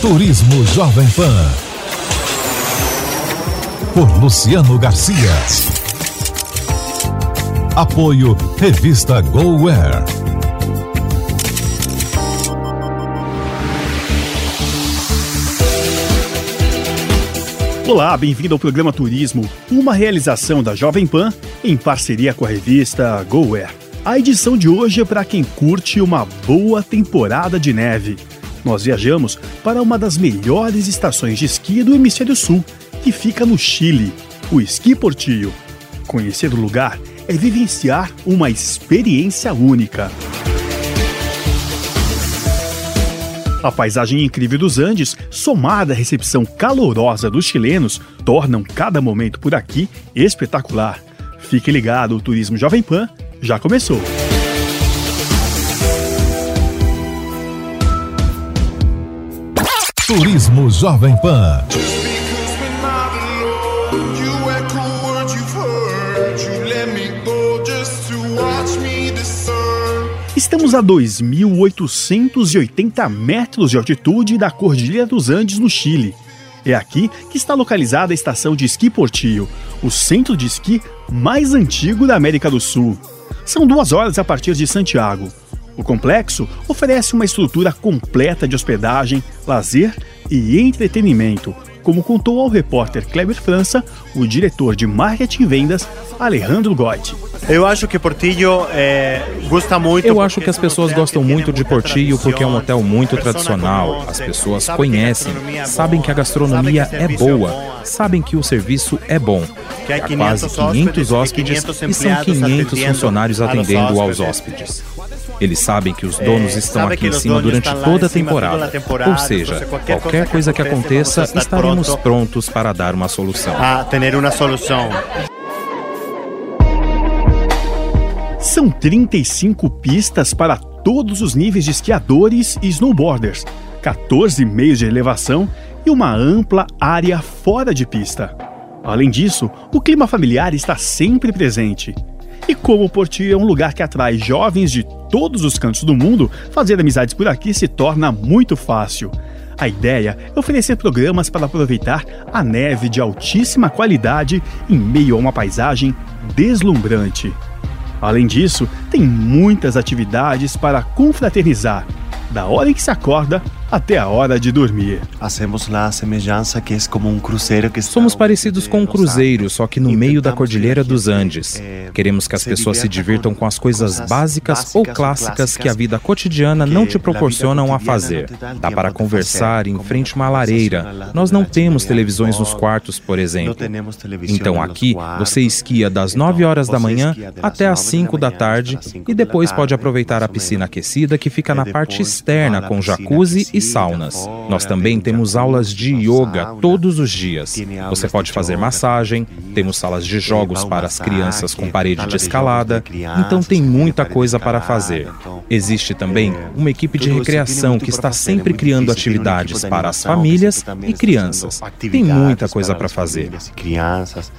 Turismo Jovem Pan. Por Luciano Garcia. Apoio Revista GoWare. Olá, bem-vindo ao programa Turismo, uma realização da Jovem Pan em parceria com a revista GoWare. A edição de hoje é para quem curte uma boa temporada de neve. Nós viajamos para uma das melhores estações de esqui do hemisfério sul, que fica no Chile, o Esqui Portillo. Conhecer o lugar é vivenciar uma experiência única. A paisagem incrível dos Andes, somada à recepção calorosa dos chilenos, tornam cada momento por aqui espetacular. Fique ligado, o Turismo Jovem Pan já começou. Turismo Jovem Pan. Estamos a 2.880 metros de altitude da Cordilheira dos Andes, no Chile. É aqui que está localizada a estação de esqui Portillo, o centro de esqui mais antigo da América do Sul. São duas horas a partir de Santiago. O complexo oferece uma estrutura completa de hospedagem, lazer e entretenimento, como contou ao repórter Kleber França, o diretor de marketing e vendas, Alejandro Goit. Eu acho que Portillo é, gosta muito. Eu acho que as pessoas gostam muito de Portillo porque é um hotel muito tradicional. As pessoas conhecem, sabem que a gastronomia é boa, sabem que o serviço é bom. Há quase 500 hóspedes e são 500 funcionários atendendo aos hóspedes. Eles sabem que os donos estão aqui em cima durante toda a temporada. Ou seja, qualquer coisa que aconteça, estaremos prontos para dar uma solução. A ter uma solução. São 35 pistas para todos os níveis de esquiadores e snowboarders, 14 meios de elevação e uma ampla área fora de pista. Além disso, o clima familiar está sempre presente. E como o Portillo é um lugar que atrai jovens de todos os cantos do mundo, fazer amizades por aqui se torna muito fácil. A ideia é oferecer programas para aproveitar a neve de altíssima qualidade em meio a uma paisagem deslumbrante. Além disso, tem muitas atividades para confraternizar, da hora em que se acorda até a hora de dormir. Hacemos a semelhança que é como um cruzeiro que Somos parecidos com um cruzeiro, só que no meio da Cordilheira dos Andes. Queremos que as pessoas se divirtam com as coisas básicas ou clássicas que a vida cotidiana não te proporcionam a fazer. Dá para conversar em frente a uma lareira. Nós não temos televisões nos quartos, por exemplo. Então aqui você esquia das 9 horas da manhã até as 5 da tarde e depois pode aproveitar a piscina aquecida que fica na parte externa com jacuzzi e saunas. Nós também temos aulas de yoga todos os dias. Você pode fazer massagem, temos salas de jogos para as crianças com parede de escalada, então tem muita coisa para fazer. Existe também uma equipe de recreação que está sempre criando atividades para as famílias e crianças. Tem muita coisa para fazer. Crianças.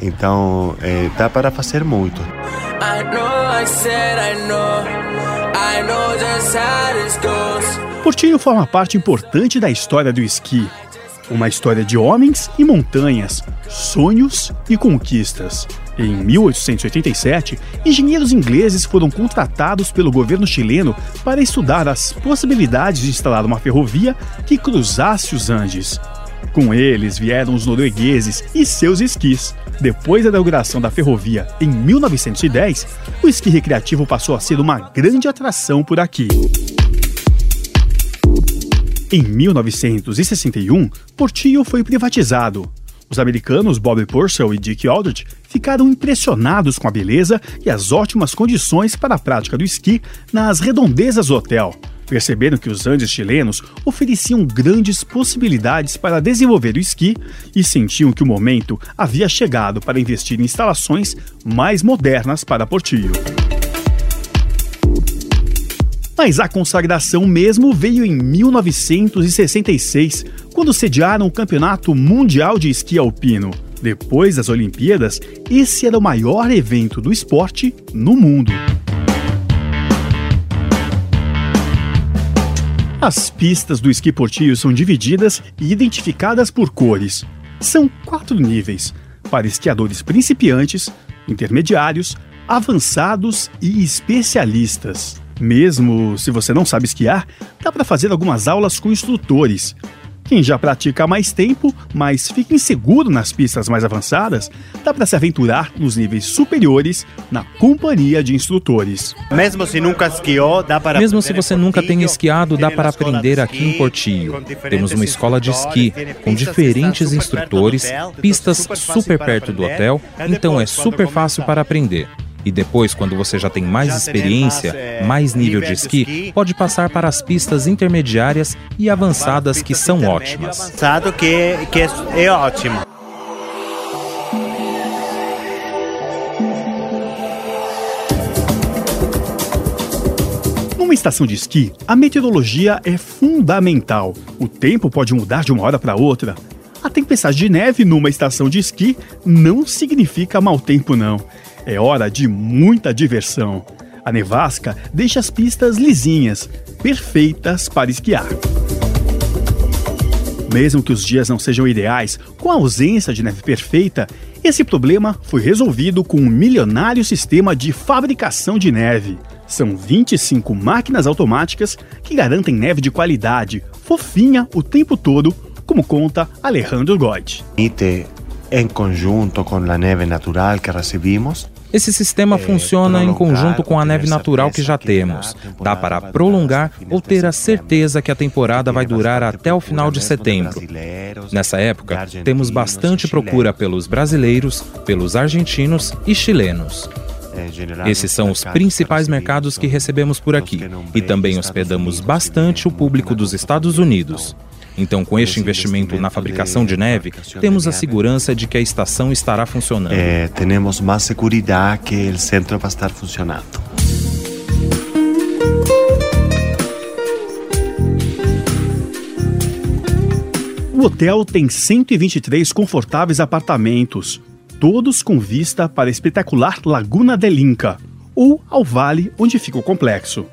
Então, é, dá para fazer muito. I know, I said, I know, Portillo forma parte importante da história do esqui. Uma história de homens e montanhas, sonhos e conquistas. Em 1887, engenheiros ingleses foram contratados pelo governo chileno para estudar as possibilidades de instalar uma ferrovia que cruzasse os Andes. Com eles vieram os noruegueses e seus esquis. Depois da inauguração da ferrovia em 1910, o esqui recreativo passou a ser uma grande atração por aqui. Em 1961, Portillo foi privatizado. Os americanos Bob Purcell e Dick Aldrich ficaram impressionados com a beleza e as ótimas condições para a prática do esqui nas redondezas do hotel. Perceberam que os Andes chilenos ofereciam grandes possibilidades para desenvolver o esqui e sentiam que o momento havia chegado para investir em instalações mais modernas para Portillo. Mas a consagração mesmo veio em 1966, quando sediaram o Campeonato Mundial de Esqui Alpino. Depois das Olimpíadas, esse era o maior evento do esporte no mundo. As pistas do esqui portillo são divididas e identificadas por cores. São quatro níveis: para esquiadores principiantes, intermediários, avançados e especialistas. Mesmo se você não sabe esquiar, dá para fazer algumas aulas com instrutores. Quem já pratica há mais tempo, mas fica inseguro nas pistas mais avançadas, dá para se aventurar nos níveis superiores na companhia de instrutores. Mesmo se nunca esquiou, dá para Mesmo se você nunca tem esquiado, dá para aprender aqui em Portillo. Temos uma escola de esqui com diferentes instrutores, pistas super perto do hotel, então é super fácil para aprender. E depois, quando você já tem mais experiência, mais nível de esqui, pode passar para as pistas intermediárias e avançadas que são ótimas. Avançado que, que é ótimo. Numa estação de esqui, a meteorologia é fundamental. O tempo pode mudar de uma hora para outra. A tempestade de neve numa estação de esqui não significa mau tempo, não. É hora de muita diversão. A nevasca deixa as pistas lisinhas, perfeitas para esquiar. Mesmo que os dias não sejam ideais, com a ausência de neve perfeita, esse problema foi resolvido com um milionário sistema de fabricação de neve. São 25 máquinas automáticas que garantem neve de qualidade, fofinha o tempo todo, como conta Alejandro Goit. Em conjunto com a neve natural que recebemos, esse sistema funciona em conjunto com a neve natural que já temos. Dá para prolongar ou ter a certeza que a temporada vai durar até o final de setembro. Nessa época, temos bastante procura pelos brasileiros, pelos argentinos e chilenos. Esses são os principais mercados que recebemos por aqui e também hospedamos bastante o público dos Estados Unidos. Então, com este investimento na fabricação de neve, temos a segurança de que a estação estará funcionando. É, temos mais segurança que o centro vai estar funcionando. O hotel tem 123 confortáveis apartamentos, todos com vista para a espetacular Laguna del Inca, ou ao vale onde fica o complexo.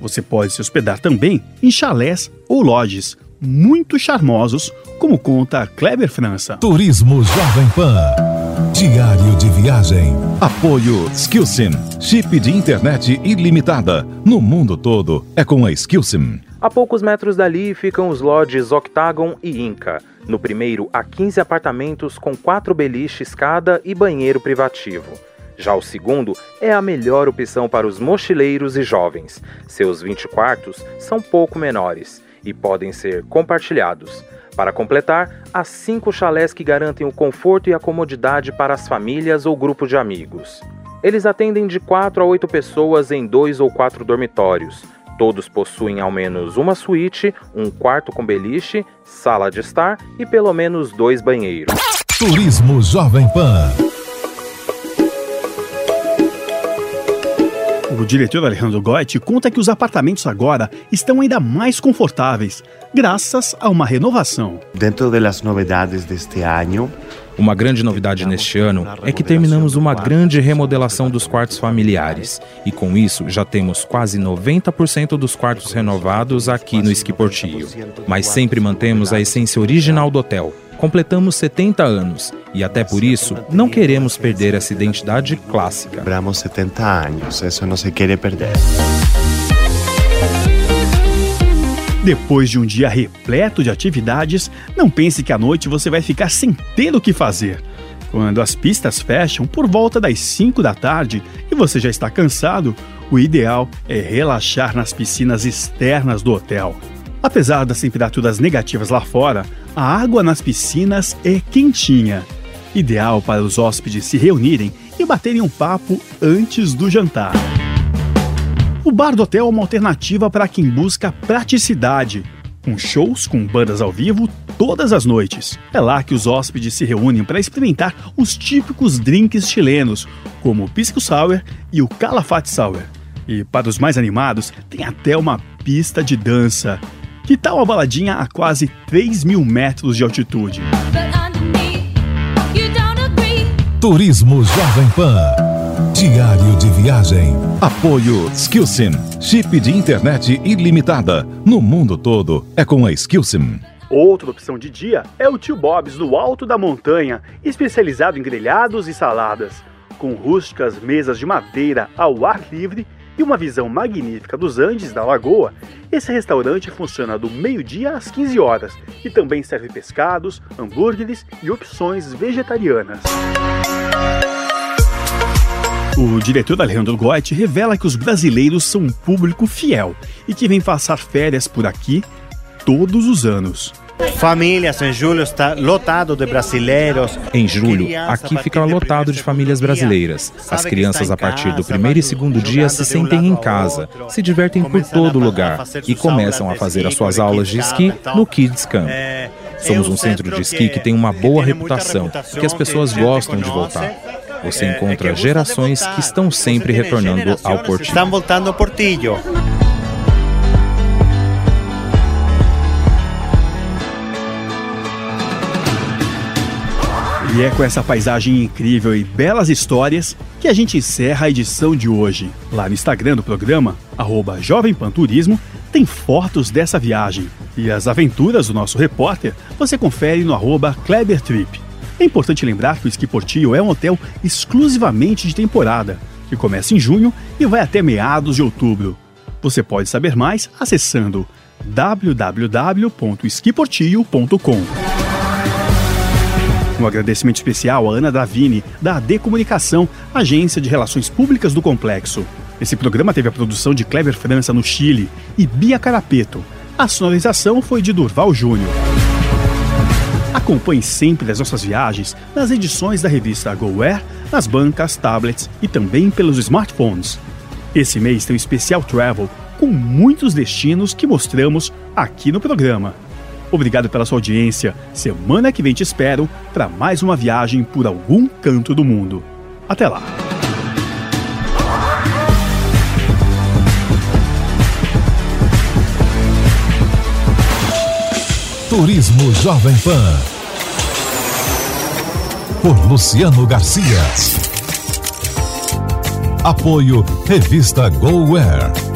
Você pode se hospedar também em chalés ou lodges, muito charmosos, como conta Kleber França. Turismo Jovem Pan. Diário de viagem. Apoio Skillsim. Chip de internet ilimitada. No mundo todo é com a Skillsim. A poucos metros dali ficam os lodges Octagon e Inca. No primeiro, há 15 apartamentos com quatro beliches cada e banheiro privativo. Já o segundo é a melhor opção para os mochileiros e jovens. Seus 20 quartos são pouco menores e podem ser compartilhados. Para completar, há cinco chalés que garantem o conforto e a comodidade para as famílias ou grupo de amigos. Eles atendem de 4 a 8 pessoas em dois ou quatro dormitórios. Todos possuem ao menos uma suíte, um quarto com beliche, sala de estar e pelo menos dois banheiros. Turismo Jovem Pan. O diretor Alejandro Goet conta que os apartamentos agora estão ainda mais confortáveis, graças a uma renovação. Dentro das novidades deste ano, uma grande novidade neste ano é que terminamos uma grande remodelação dos quartos familiares e com isso já temos quase 90% dos quartos renovados aqui no Esqui Portillo. Mas sempre mantemos a essência original do hotel, completamos 70 anos e até por isso não queremos perder essa identidade clássica. Celebramos 70 anos, isso não se quer perder. Depois de um dia repleto de atividades, não pense que à noite você vai ficar sem ter o que fazer. Quando as pistas fecham por volta das 5 da tarde e você já está cansado, o ideal é relaxar nas piscinas externas do hotel. Apesar das temperaturas negativas lá fora, a água nas piscinas é quentinha, ideal para os hóspedes se reunirem e baterem um papo antes do jantar. O bar do hotel é uma alternativa para quem busca praticidade, com shows com bandas ao vivo todas as noites. É lá que os hóspedes se reúnem para experimentar os típicos drinks chilenos, como o Pisco Sour e o Calafate Sour. E para os mais animados, tem até uma pista de dança. Que tal uma baladinha a quase 3 mil metros de altitude? Turismo Jovem Pan. Diário de viagem. Apoio Skillsim. Chip de internet ilimitada. No mundo todo é com a Skillsim. Outra opção de dia é o Tio Bob's no alto da montanha, especializado em grelhados e saladas. Com rústicas mesas de madeira ao ar livre e uma visão magnífica dos Andes da Lagoa, esse restaurante funciona do meio-dia às 15 horas e também serve pescados, hambúrgueres e opções vegetarianas. O diretor Alejandro Goit revela que os brasileiros são um público fiel e que vem passar férias por aqui todos os anos. Famílias em julho está lotado de brasileiros. Em julho, aqui fica lotado de famílias brasileiras. As crianças, a partir do primeiro e segundo dia, se sentem em casa, se divertem por todo lugar e começam a fazer as suas aulas de esqui no Kids Camp. Somos um centro de esqui que tem uma boa reputação, que as pessoas gostam de voltar. Você encontra gerações que estão sempre retornando ao Portillo. Estão voltando ao Portillo. E é com essa paisagem incrível e belas histórias que a gente encerra a edição de hoje. Lá no Instagram do programa, arroba Jovem Pan Turismo, tem fotos dessa viagem. E as aventuras do nosso repórter você confere no arroba Kleber Trip. É importante lembrar que o Ski Portillo é um hotel exclusivamente de temporada, que começa em junho e vai até meados de outubro. Você pode saber mais acessando www.esquiportillo.com. Um agradecimento especial a Ana Davini, da AD Comunicação, agência de relações públicas do complexo. Esse programa teve a produção de Clever França no Chile e Bia Carapeto. A sonorização foi de Durval Júnior. Acompanhe sempre as nossas viagens nas edições da revista GoWare, nas bancas, tablets e também pelos smartphones. Esse mês tem um especial travel com muitos destinos que mostramos aqui no programa. Obrigado pela sua audiência. Semana que vem te espero para mais uma viagem por algum canto do mundo. Até lá! Turismo Jovem Pan. Por Luciano Garcia. Apoio Revista GoWare.